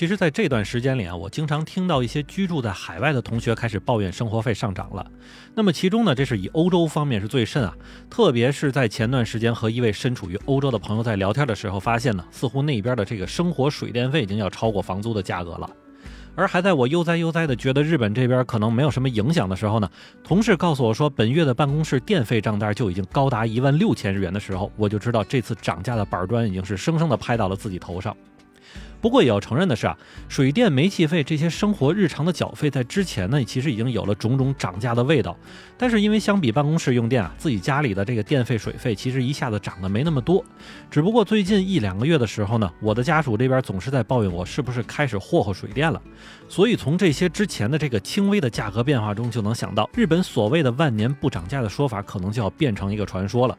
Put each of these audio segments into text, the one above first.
其实，在这段时间里啊，我经常听到一些居住在海外的同学开始抱怨生活费上涨了。那么其中呢，这是以欧洲方面是最甚啊，特别是在前段时间和一位身处于欧洲的朋友在聊天的时候，发现呢，似乎那边的这个生活水电费已经要超过房租的价格了。而还在我悠哉悠哉的觉得日本这边可能没有什么影响的时候呢，同事告诉我说，本月的办公室电费账单就已经高达一万六千日元的时候，我就知道这次涨价的板砖已经是生生的拍到了自己头上。不过也要承认的是啊，水电煤气费这些生活日常的缴费，在之前呢，其实已经有了种种涨价的味道。但是因为相比办公室用电啊，自己家里的这个电费水费其实一下子涨得没那么多。只不过最近一两个月的时候呢，我的家属这边总是在抱怨我是不是开始霍霍水电了。所以从这些之前的这个轻微的价格变化中，就能想到日本所谓的万年不涨价的说法，可能就要变成一个传说了。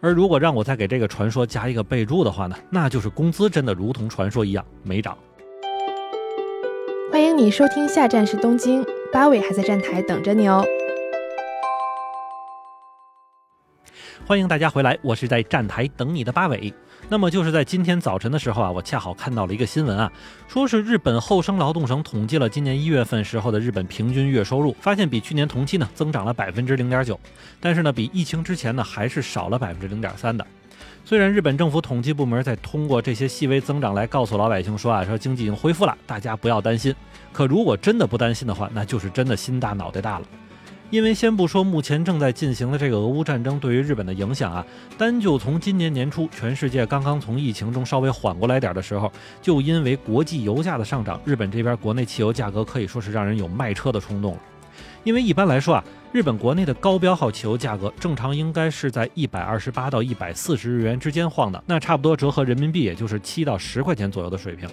而如果让我再给这个传说加一个备注的话呢，那就是工资真的如同传说一样没涨。欢迎你收听下站是东京，八尾还在站台等着你哦。欢迎大家回来，我是在站台等你的八尾。那么就是在今天早晨的时候啊，我恰好看到了一个新闻啊，说是日本厚生劳动省统计了今年一月份时候的日本平均月收入，发现比去年同期呢增长了百分之零点九，但是呢比疫情之前呢还是少了百分之零点三的。虽然日本政府统计部门在通过这些细微增长来告诉老百姓说啊，说经济已经恢复了，大家不要担心。可如果真的不担心的话，那就是真的心大脑袋大了。因为先不说目前正在进行的这个俄乌战争对于日本的影响啊，单就从今年年初全世界刚刚从疫情中稍微缓过来点的时候，就因为国际油价的上涨，日本这边国内汽油价格可以说是让人有卖车的冲动了。因为一般来说啊，日本国内的高标号汽油价格正常应该是在一百二十八到一百四十日元之间晃的，那差不多折合人民币也就是七到十块钱左右的水平。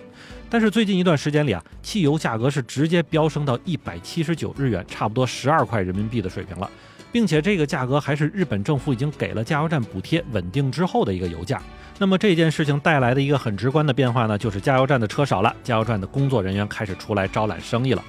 但是最近一段时间里啊，汽油价格是直接飙升到一百七十九日元，差不多十二块人民币的水平了，并且这个价格还是日本政府已经给了加油站补贴稳定之后的一个油价。那么这件事情带来的一个很直观的变化呢，就是加油站的车少了，加油站的工作人员开始出来招揽生意了。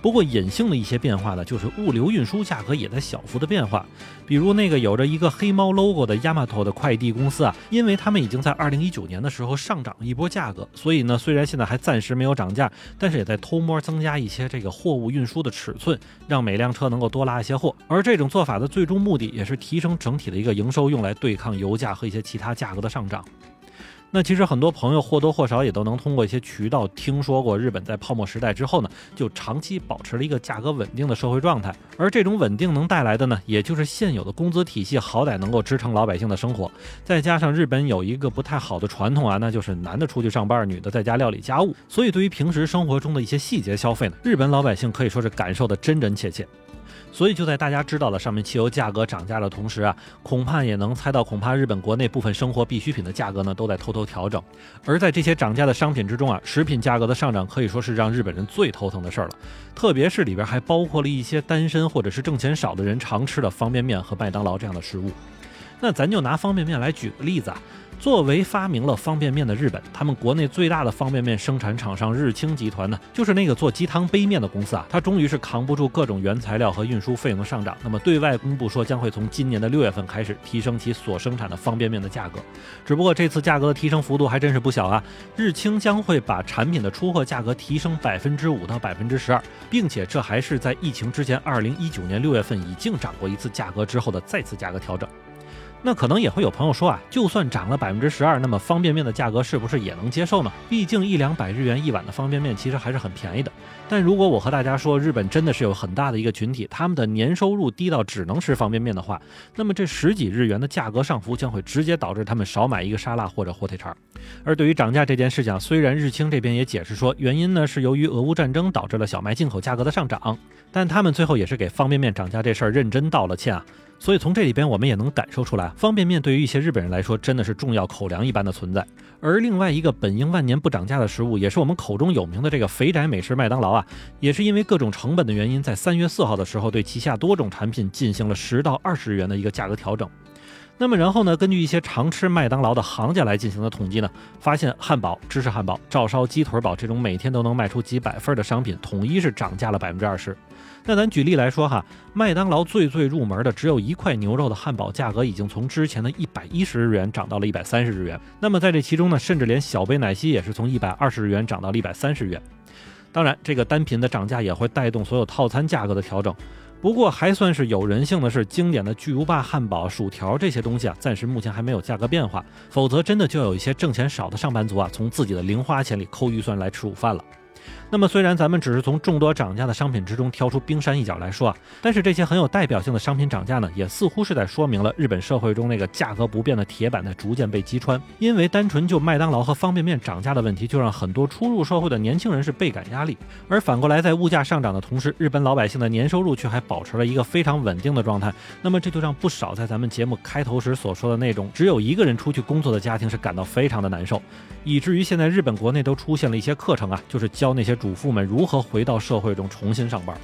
不过隐性的一些变化呢，就是物流运输价格也在小幅的变化。比如那个有着一个黑猫 logo 的 Yamato 的快递公司啊，因为他们已经在二零一九年的时候上涨了一波价格，所以呢，虽然现在还暂时没有涨价，但是也在偷摸增加一些这个货物运输的尺寸，让每辆车能够多拉一些货。而这种做法的最终目的，也是提升整体的一个营收，用来对抗油价和一些其他价格的上涨。那其实很多朋友或多或少也都能通过一些渠道听说过，日本在泡沫时代之后呢，就长期保持了一个价格稳定的社会状态。而这种稳定能带来的呢，也就是现有的工资体系好歹能够支撑老百姓的生活。再加上日本有一个不太好的传统啊，那就是男的出去上班，女的在家料理家务。所以对于平时生活中的一些细节消费呢，日本老百姓可以说是感受的真真切切。所以就在大家知道了上面汽油价格涨价的同时啊，恐怕也能猜到，恐怕日本国内部分生活必需品的价格呢都在偷偷调整。而在这些涨价的商品之中啊，食品价格的上涨可以说是让日本人最头疼的事儿了。特别是里边还包括了一些单身或者是挣钱少的人常吃的方便面和麦当劳这样的食物。那咱就拿方便面来举个例子啊。作为发明了方便面的日本，他们国内最大的方便面生产厂商日清集团呢，就是那个做鸡汤杯面的公司啊，它终于是扛不住各种原材料和运输费用的上涨，那么对外公布说将会从今年的六月份开始提升其所生产的方便面的价格。只不过这次价格的提升幅度还真是不小啊，日清将会把产品的出货价格提升百分之五到百分之十二，并且这还是在疫情之前二零一九年六月份已经涨过一次价格之后的再次价格调整。那可能也会有朋友说啊，就算涨了百分之十二，那么方便面的价格是不是也能接受呢？毕竟一两百日元一碗的方便面其实还是很便宜的。但如果我和大家说，日本真的是有很大的一个群体，他们的年收入低到只能吃方便面的话，那么这十几日元的价格上浮将会直接导致他们少买一个沙拉或者火腿肠。而对于涨价这件事情，虽然日清这边也解释说，原因呢是由于俄乌战争导致了小麦进口价格的上涨，但他们最后也是给方便面涨价这事儿认真道了歉啊。所以从这里边我们也能感受出来，方便面对于一些日本人来说真的是重要口粮一般的存在。而另外一个本应万年不涨价的食物，也是我们口中有名的这个肥宅美食麦当劳啊，也是因为各种成本的原因，在三月四号的时候对旗下多种产品进行了十到二十日元的一个价格调整。那么然后呢，根据一些常吃麦当劳的行家来进行的统计呢，发现汉堡、芝士汉堡、照烧鸡腿堡这种每天都能卖出几百份的商品，统一是涨价了百分之二十。那咱举例来说哈，麦当劳最最入门的只有一块牛肉的汉堡，价格已经从之前的一百一十日元涨到了一百三十日元。那么在这其中呢，甚至连小杯奶昔也是从一百二十日元涨到了一百三十元。当然，这个单品的涨价也会带动所有套餐价格的调整。不过还算是有人性的是，经典的巨无霸汉堡、薯条这些东西啊，暂时目前还没有价格变化，否则真的就有一些挣钱少的上班族啊，从自己的零花钱里抠预算来吃午饭了。那么，虽然咱们只是从众多涨价的商品之中挑出冰山一角来说啊，但是这些很有代表性的商品涨价呢，也似乎是在说明了日本社会中那个价格不变的铁板在逐渐被击穿。因为单纯就麦当劳和方便面涨价的问题，就让很多初入社会的年轻人是倍感压力。而反过来，在物价上涨的同时，日本老百姓的年收入却还保持了一个非常稳定的状态。那么这就让不少在咱们节目开头时所说的那种只有一个人出去工作的家庭是感到非常的难受，以至于现在日本国内都出现了一些课程啊，就是教那些。主妇们如何回到社会中重新上班？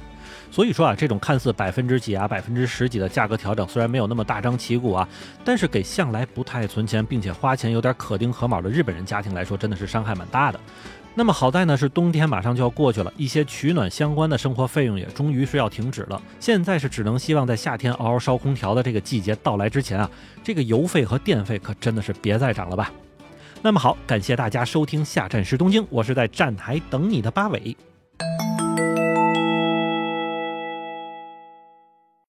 所以说啊，这种看似百分之几啊、百分之十几的价格调整，虽然没有那么大张旗鼓啊，但是给向来不太存钱，并且花钱有点可丁可卯的日本人家庭来说，真的是伤害蛮大的。那么好在呢，是冬天马上就要过去了，一些取暖相关的生活费用也终于是要停止了。现在是只能希望在夏天嗷嗷烧空调的这个季节到来之前啊，这个油费和电费可真的是别再涨了吧。那么好，感谢大家收听下站是东京，我是在站台等你的八尾。